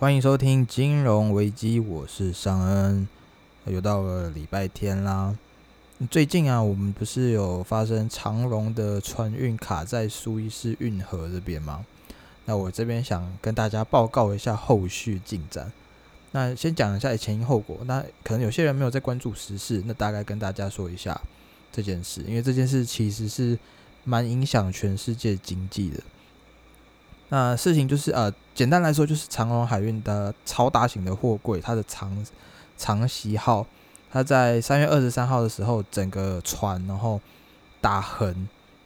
欢迎收听金融危机，我是尚恩。又到了礼拜天啦。最近啊，我们不是有发生长荣的船运卡在苏伊士运河这边吗？那我这边想跟大家报告一下后续进展。那先讲一下前因后果。那可能有些人没有在关注时事，那大概跟大家说一下这件事，因为这件事其实是蛮影响全世界经济的。那事情就是呃，简单来说就是长荣海运的超大型的货柜，它的长长袭号，它在三月二十三号的时候，整个船然后打横，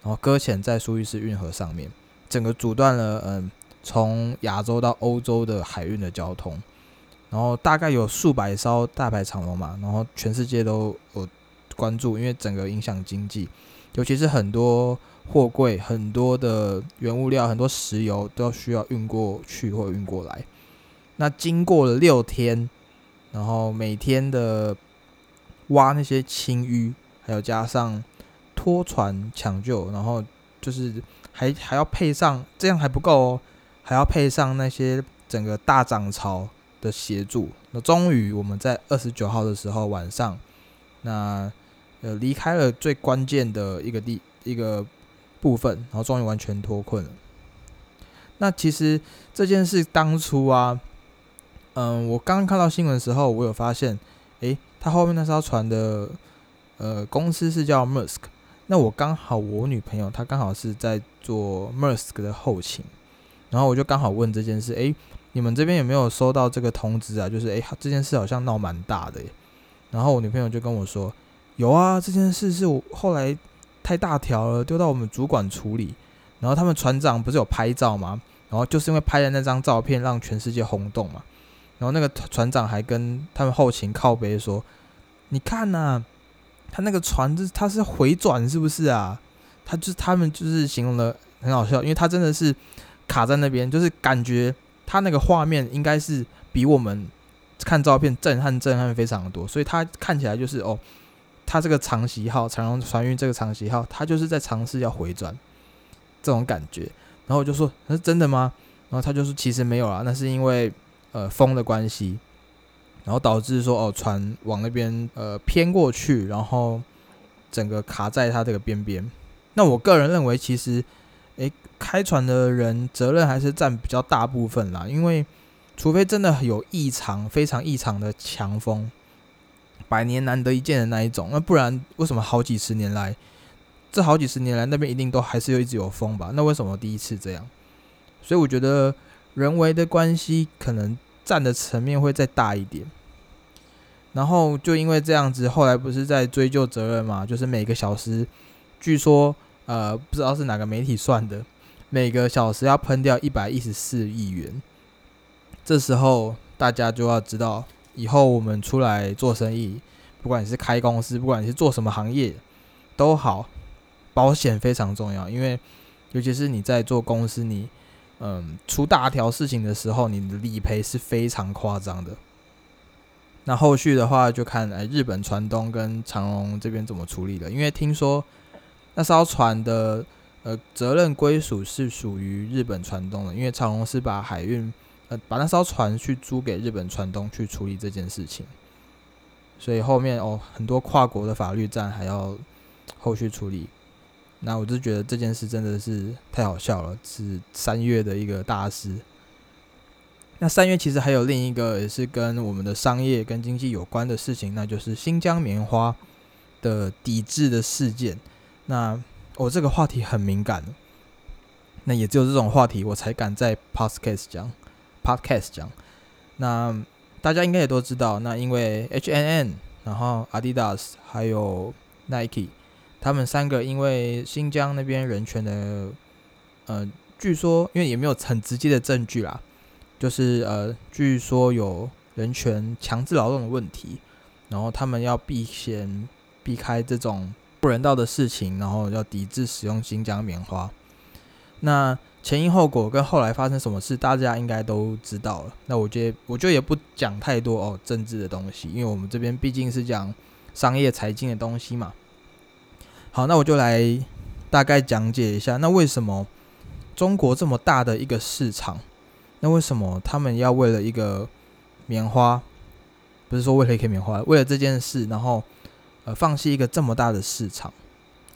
然后搁浅在苏伊士运河上面，整个阻断了嗯从亚洲到欧洲的海运的交通，然后大概有数百艘大牌长龙嘛，然后全世界都有关注，因为整个影响经济，尤其是很多。货柜很多的原物料，很多石油都需要运过去或运过来。那经过了六天，然后每天的挖那些清淤，还有加上拖船抢救，然后就是还还要配上，这样还不够哦，还要配上那些整个大涨潮的协助。那终于我们在二十九号的时候晚上，那呃离开了最关键的一个地一个。部分，然后终于完全脱困了。那其实这件事当初啊，嗯，我刚刚看到新闻的时候，我有发现，诶，他后面那艘船的呃公司是叫 Musk。那我刚好我女朋友她刚好是在做 Musk 的后勤，然后我就刚好问这件事，诶，你们这边有没有收到这个通知啊？就是诶，这件事好像闹蛮大的。然后我女朋友就跟我说，有啊，这件事是我后来。太大条了，丢到我们主管处理。然后他们船长不是有拍照吗？然后就是因为拍的那张照片让全世界轰动嘛。然后那个船长还跟他们后勤靠背说：“你看呐，他那个船是他是回转是不是啊？他就是他们就是形容的很好笑，因为他真的是卡在那边，就是感觉他那个画面应该是比我们看照片震撼震撼非常的多，所以他看起来就是哦。”他这个长袭号长荣船运这个长袭号，他就是在尝试要回转这种感觉。然后我就说：“那是真的吗？”然后他就说：“其实没有啦，那是因为呃风的关系，然后导致说哦船往那边呃偏过去，然后整个卡在它这个边边。那我个人认为，其实诶开船的人责任还是占比较大部分啦，因为除非真的有异常非常异常的强风。”百年难得一见的那一种，那不然为什么好几十年来，这好几十年来那边一定都还是有一直有风吧？那为什么第一次这样？所以我觉得人为的关系可能占的层面会再大一点。然后就因为这样子，后来不是在追究责任嘛？就是每个小时，据说呃不知道是哪个媒体算的，每个小时要喷掉一百一十四亿元。这时候大家就要知道。以后我们出来做生意，不管你是开公司，不管你是做什么行业，都好，保险非常重要。因为尤其是你在做公司，你嗯出大条事情的时候，你的理赔是非常夸张的。那后续的话就看哎日本船东跟长荣这边怎么处理了。因为听说那艘船的呃责任归属是属于日本船东的，因为长荣是把海运。把那艘船去租给日本船东去处理这件事情，所以后面哦很多跨国的法律战还要后续处理。那我就觉得这件事真的是太好笑了，是三月的一个大事。那三月其实还有另一个也是跟我们的商业跟经济有关的事情，那就是新疆棉花的抵制的事件。那我这个话题很敏感，那也只有这种话题我才敢在 podcast 讲。Podcast 讲，那大家应该也都知道，那因为 HNN，然后 Adidas 还有 Nike，他们三个因为新疆那边人权的，呃，据说因为也没有很直接的证据啦，就是呃，据说有人权强制劳动的问题，然后他们要避嫌避开这种不人道的事情，然后要抵制使用新疆棉花，那。前因后果跟后来发生什么事，大家应该都知道了。那我觉得，我就也不讲太多哦政治的东西，因为我们这边毕竟是讲商业财经的东西嘛。好，那我就来大概讲解一下，那为什么中国这么大的一个市场，那为什么他们要为了一个棉花，不是说为了一个棉花，为了这件事，然后呃放弃一个这么大的市场？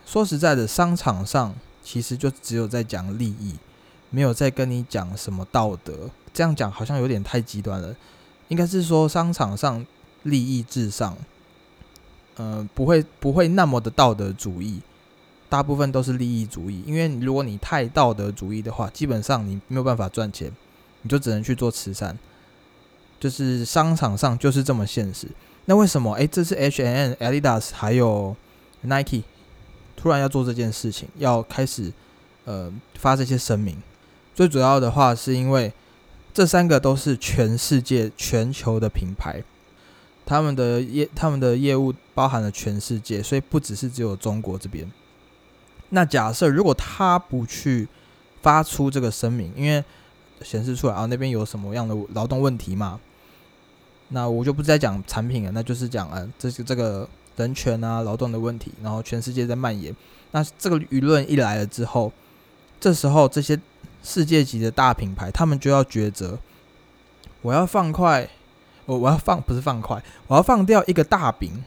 说实在的，商场上其实就只有在讲利益，没有在跟你讲什么道德。这样讲好像有点太极端了，应该是说商场上利益至上，呃，不会不会那么的道德主义。大部分都是利益主义，因为如果你太道德主义的话，基本上你没有办法赚钱，你就只能去做慈善。就是商场上就是这么现实。那为什么？诶，这是 H N N、Adidas 还有 Nike 突然要做这件事情，要开始呃发这些声明。最主要的话是因为这三个都是全世界、全球的品牌，他们的业他们的业务包含了全世界，所以不只是只有中国这边。那假设如果他不去发出这个声明，因为显示出来啊那边有什么样的劳动问题嘛，那我就不再讲产品了，那就是讲呃这是这个人权啊劳动的问题，然后全世界在蔓延。那这个舆论一来了之后，这时候这些世界级的大品牌，他们就要抉择：我要放快，我我要放不是放快，我要放掉一个大饼，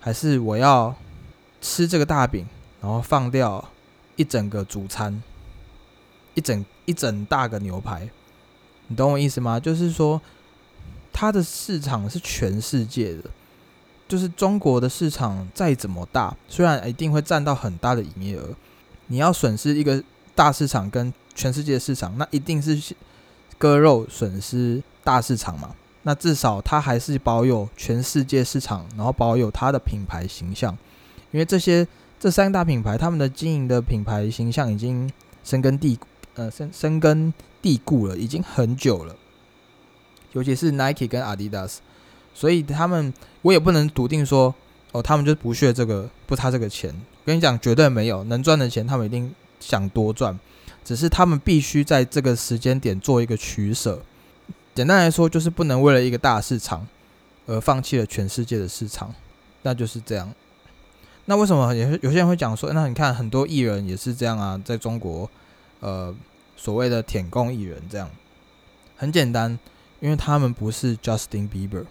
还是我要吃这个大饼？然后放掉一整个主餐，一整一整大个牛排，你懂我意思吗？就是说，它的市场是全世界的，就是中国的市场再怎么大，虽然一定会占到很大的营业额，你要损失一个大市场跟全世界市场，那一定是割肉损失大市场嘛。那至少它还是保有全世界市场，然后保有它的品牌形象，因为这些。这三大品牌，他们的经营的品牌形象已经深根地呃深深根地固了，已经很久了。尤其是 Nike 跟 Adidas，所以他们我也不能笃定说哦，他们就不屑这个不差这个钱。跟你讲，绝对没有能赚的钱，他们一定想多赚，只是他们必须在这个时间点做一个取舍。简单来说，就是不能为了一个大市场而放弃了全世界的市场，那就是这样。那为什么有有些人会讲说，那你看很多艺人也是这样啊，在中国，呃，所谓的舔共艺人这样，很简单，因为他们不是 Justin Bieber，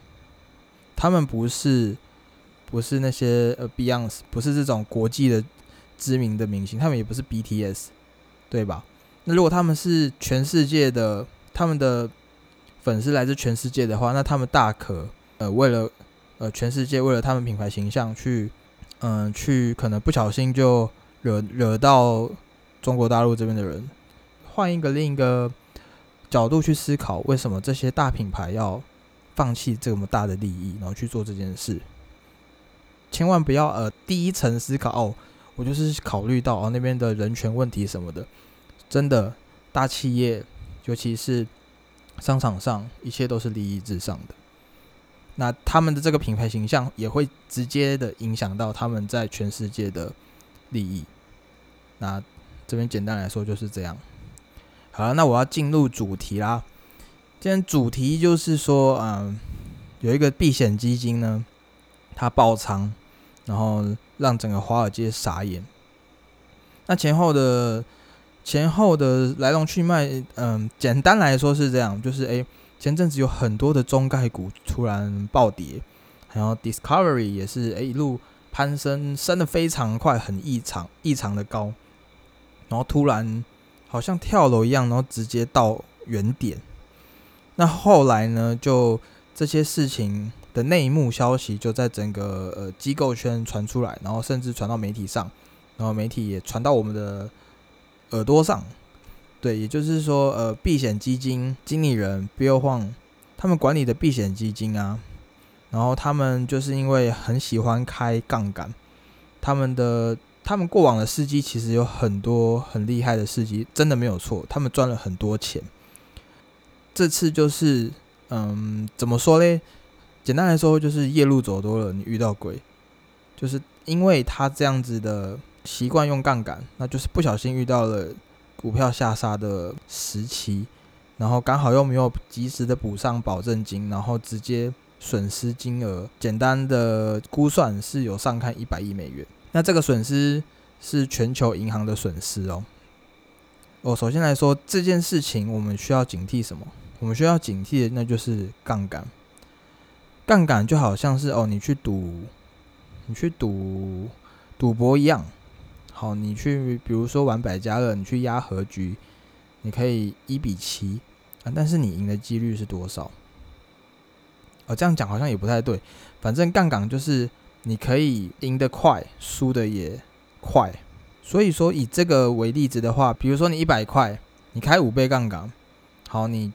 他们不是不是那些呃 Beyonce，不是这种国际的知名的明星，他们也不是 BTS，对吧？那如果他们是全世界的，他们的粉丝来自全世界的话，那他们大可呃为了呃全世界为了他们品牌形象去。嗯，去可能不小心就惹惹到中国大陆这边的人，换一个另一个角度去思考，为什么这些大品牌要放弃这么大的利益，然后去做这件事？千万不要呃第一层思考哦，我就是考虑到啊那边的人权问题什么的，真的大企业，尤其是商场上，一切都是利益至上的。那他们的这个品牌形象也会直接的影响到他们在全世界的利益。那这边简单来说就是这样。好了，那我要进入主题啦。今天主题就是说，嗯，有一个避险基金呢，它爆仓，然后让整个华尔街傻眼。那前后的前后的来龙去脉，嗯，简单来说是这样，就是诶。前阵子有很多的中概股突然暴跌，然后 Discovery 也是诶一路攀升，升的非常快，很异常异常的高，然后突然好像跳楼一样，然后直接到原点。那后来呢，就这些事情的内幕消息就在整个呃机构圈传出来，然后甚至传到媒体上，然后媒体也传到我们的耳朵上。对，也就是说，呃，避险基金经理人 Bill Huang 他们管理的避险基金啊，然后他们就是因为很喜欢开杠杆，他们的他们过往的司机其实有很多很厉害的司机，真的没有错，他们赚了很多钱。这次就是，嗯，怎么说嘞？简单来说，就是夜路走多了，你遇到鬼，就是因为他这样子的习惯用杠杆，那就是不小心遇到了。股票下杀的时期，然后刚好又没有及时的补上保证金，然后直接损失金额，简单的估算是有上看一百亿美元。那这个损失是全球银行的损失哦。哦，首先来说这件事情，我们需要警惕什么？我们需要警惕的那就是杠杆。杠杆就好像是哦，你去赌，你去赌赌博一样。好，你去比如说玩百家乐，你去压和局，你可以一比七啊，但是你赢的几率是多少？哦，这样讲好像也不太对。反正杠杆就是你可以赢得快，输的也快。所以说以这个为例子的话，比如说你一百块，你开五倍杠杆，好，你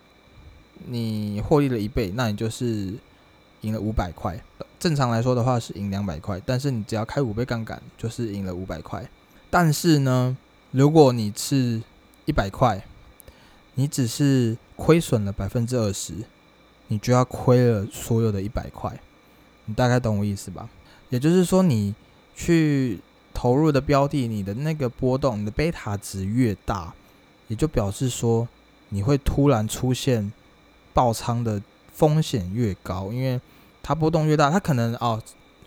你获利了一倍，那你就是赢了五百块。正常来说的话是赢两百块，但是你只要开五倍杠杆，就是赢了五百块。但是呢，如果你是一百块，你只是亏损了百分之二十，你就要亏了所有的一百块。你大概懂我意思吧？也就是说，你去。投入的标的，你的那个波动，你的贝塔值越大，也就表示说你会突然出现爆仓的风险越高，因为它波动越大，它可能哦，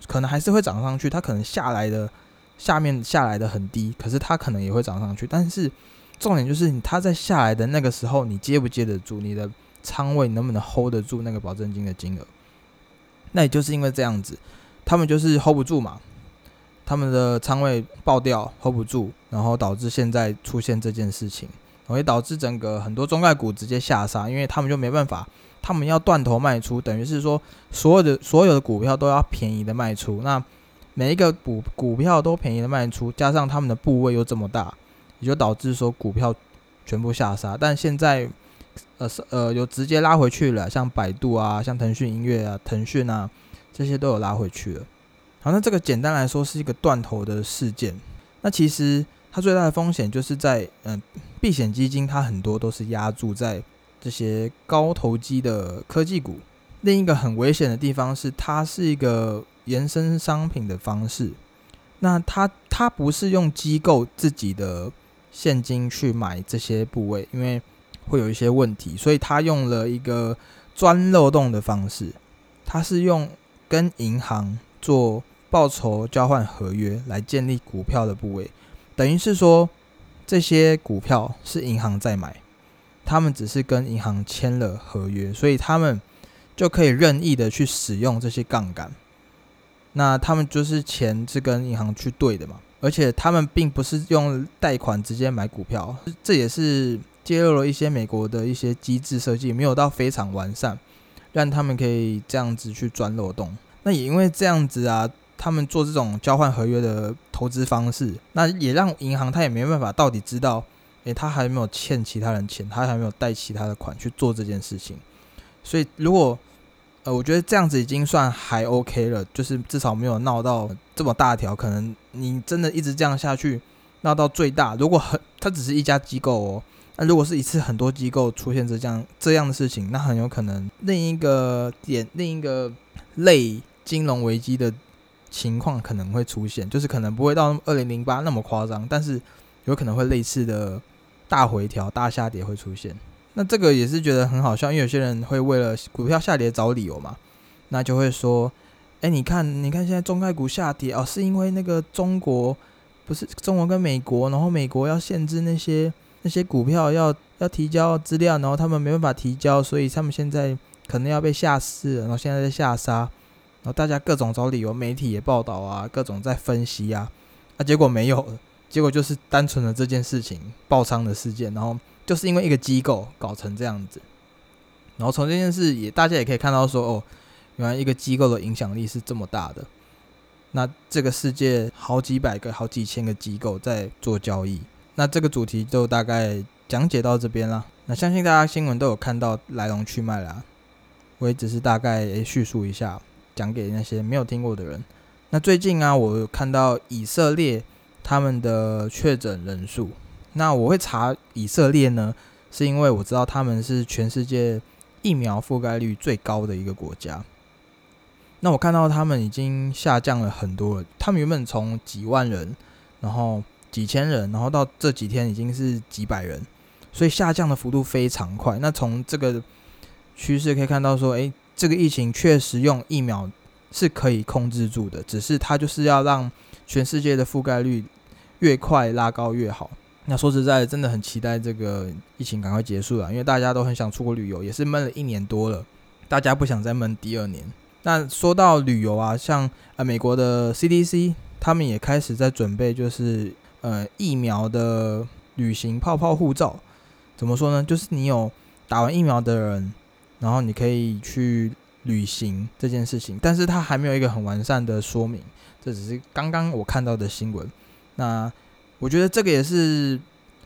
可能还是会涨上去，它可能下来的下面下来的很低，可是它可能也会涨上去。但是重点就是你它在下来的那个时候，你接不接得住，你的仓位能不能 hold 得住那个保证金的金额？那也就是因为这样子，他们就是 hold 不住嘛。他们的仓位爆掉，hold 不住，然后导致现在出现这件事情，然后也导致整个很多中概股直接下杀，因为他们就没办法，他们要断头卖出，等于是说所有的所有的股票都要便宜的卖出，那每一个股股票都便宜的卖出，加上他们的部位又这么大，也就导致说股票全部下杀。但现在呃呃有直接拉回去了，像百度啊，像腾讯音乐啊，腾讯啊这些都有拉回去了。好，那这个简单来说是一个断头的事件。那其实它最大的风险就是在，嗯，避险基金它很多都是压注在这些高投机的科技股。另一个很危险的地方是，它是一个延伸商品的方式。那它它不是用机构自己的现金去买这些部位，因为会有一些问题，所以它用了一个钻漏洞的方式。它是用跟银行做。报酬交换合约来建立股票的部位，等于是说这些股票是银行在买，他们只是跟银行签了合约，所以他们就可以任意的去使用这些杠杆。那他们就是钱是跟银行去对的嘛，而且他们并不是用贷款直接买股票，这也是揭露了一些美国的一些机制设计没有到非常完善，让他们可以这样子去钻漏洞。那也因为这样子啊。他们做这种交换合约的投资方式，那也让银行他也没办法到底知道，他还没有欠其他人钱，他还没有贷其他的款去做这件事情。所以如果，呃，我觉得这样子已经算还 OK 了，就是至少没有闹到这么大条。可能你真的一直这样下去，闹到最大，如果很，它只是一家机构哦，那如果是一次很多机构出现这样这样的事情，那很有可能另一个点，另一个类金融危机的。情况可能会出现，就是可能不会到二零零八那么夸张，但是有可能会类似的大回调、大下跌会出现。那这个也是觉得很好笑，因为有些人会为了股票下跌找理由嘛，那就会说：“哎，你看，你看现在中概股下跌哦，是因为那个中国不是中国跟美国，然后美国要限制那些那些股票要要提交资料，然后他们没办法提交，所以他们现在可能要被下市，然后现在在下杀。”然后大家各种找理由，媒体也报道啊，各种在分析啊，啊，结果没有，结果就是单纯的这件事情爆仓的事件，然后就是因为一个机构搞成这样子，然后从这件事也大家也可以看到说，哦，原来一个机构的影响力是这么大的，那这个世界好几百个、好几千个机构在做交易，那这个主题就大概讲解到这边了。那相信大家新闻都有看到来龙去脉啦，我也只是大概叙述一下。讲给那些没有听过的人。那最近啊，我有看到以色列他们的确诊人数。那我会查以色列呢，是因为我知道他们是全世界疫苗覆盖率最高的一个国家。那我看到他们已经下降了很多了。他们原本从几万人，然后几千人，然后到这几天已经是几百人，所以下降的幅度非常快。那从这个趋势可以看到说，诶。这个疫情确实用疫苗是可以控制住的，只是它就是要让全世界的覆盖率越快拉高越好。那说实在，真的很期待这个疫情赶快结束了，因为大家都很想出国旅游，也是闷了一年多了，大家不想再闷第二年。那说到旅游啊，像呃美国的 CDC，他们也开始在准备，就是呃疫苗的旅行泡泡护照。怎么说呢？就是你有打完疫苗的人，然后你可以去旅行这件事情，但是它还没有一个很完善的说明，这只是刚刚我看到的新闻。那我觉得这个也是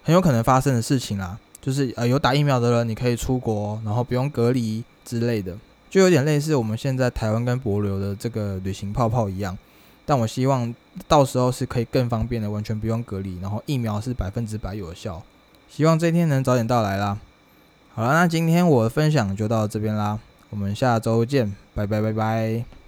很有可能发生的事情啦，就是呃有打疫苗的人你可以出国，然后不用隔离之类的，就有点类似我们现在台湾跟博流的这个旅行泡泡一样。但我希望到时候是可以更方便的，完全不用隔离，然后疫苗是百分之百有效。希望这一天能早点到来啦。好了，那今天我的分享就到这边啦，我们下周见，拜拜拜拜。